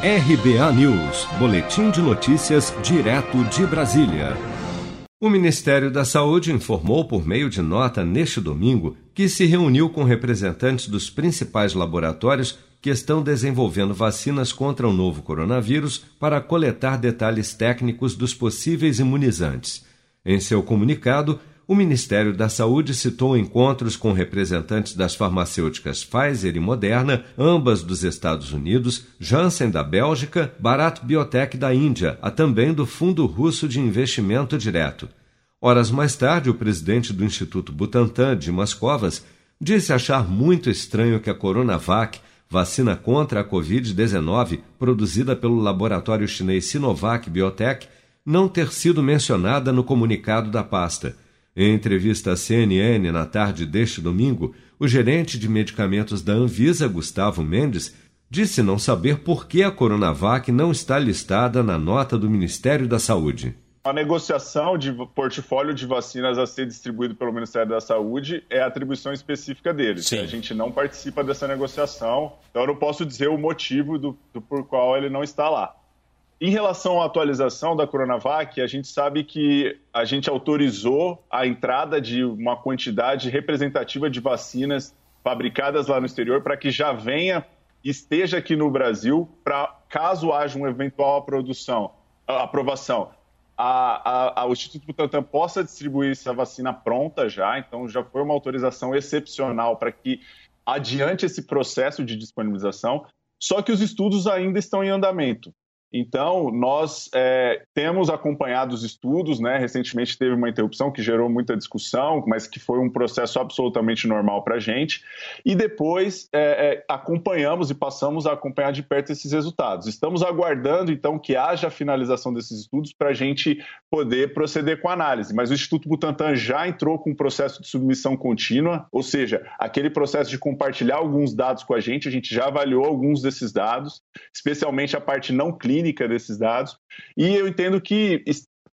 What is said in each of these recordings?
RBA News, Boletim de Notícias, direto de Brasília. O Ministério da Saúde informou por meio de nota neste domingo que se reuniu com representantes dos principais laboratórios que estão desenvolvendo vacinas contra o novo coronavírus para coletar detalhes técnicos dos possíveis imunizantes. Em seu comunicado, o Ministério da Saúde citou encontros com representantes das farmacêuticas Pfizer e Moderna, ambas dos Estados Unidos, Janssen da Bélgica, Bharat Biotech da Índia, a também do Fundo Russo de Investimento Direto. Horas mais tarde, o presidente do Instituto Butantan, Dimas Covas, disse achar muito estranho que a Coronavac, vacina contra a Covid-19 produzida pelo laboratório chinês Sinovac Biotech, não ter sido mencionada no comunicado da pasta. Em entrevista à CNN na tarde deste domingo, o gerente de medicamentos da Anvisa, Gustavo Mendes, disse não saber por que a Coronavac não está listada na nota do Ministério da Saúde. A negociação de portfólio de vacinas a ser distribuído pelo Ministério da Saúde é a atribuição específica deles. Sim. A gente não participa dessa negociação, então eu não posso dizer o motivo do, do por qual ele não está lá. Em relação à atualização da Coronavac, a gente sabe que a gente autorizou a entrada de uma quantidade representativa de vacinas fabricadas lá no exterior para que já venha esteja aqui no Brasil para caso haja uma eventual produção, aprovação. A, a, a, o Instituto Butantan possa distribuir essa vacina pronta já, então já foi uma autorização excepcional para que adiante esse processo de disponibilização, só que os estudos ainda estão em andamento. Então, nós é, temos acompanhado os estudos, né? Recentemente teve uma interrupção que gerou muita discussão, mas que foi um processo absolutamente normal para a gente. E depois é, é, acompanhamos e passamos a acompanhar de perto esses resultados. Estamos aguardando, então, que haja a finalização desses estudos para a gente poder proceder com a análise. Mas o Instituto Butantan já entrou com um processo de submissão contínua, ou seja, aquele processo de compartilhar alguns dados com a gente, a gente já avaliou alguns desses dados, especialmente a parte não clínica clínica desses dados. E eu entendo que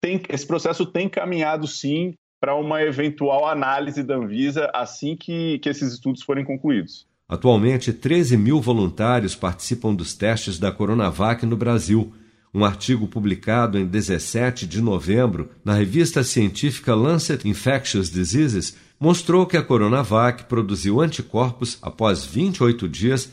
tem, esse processo tem caminhado sim para uma eventual análise da Anvisa assim que, que esses estudos forem concluídos. Atualmente, 13 mil voluntários participam dos testes da Coronavac no Brasil. Um artigo publicado em 17 de novembro na revista científica Lancet Infectious Diseases mostrou que a Coronavac produziu anticorpos após 28 dias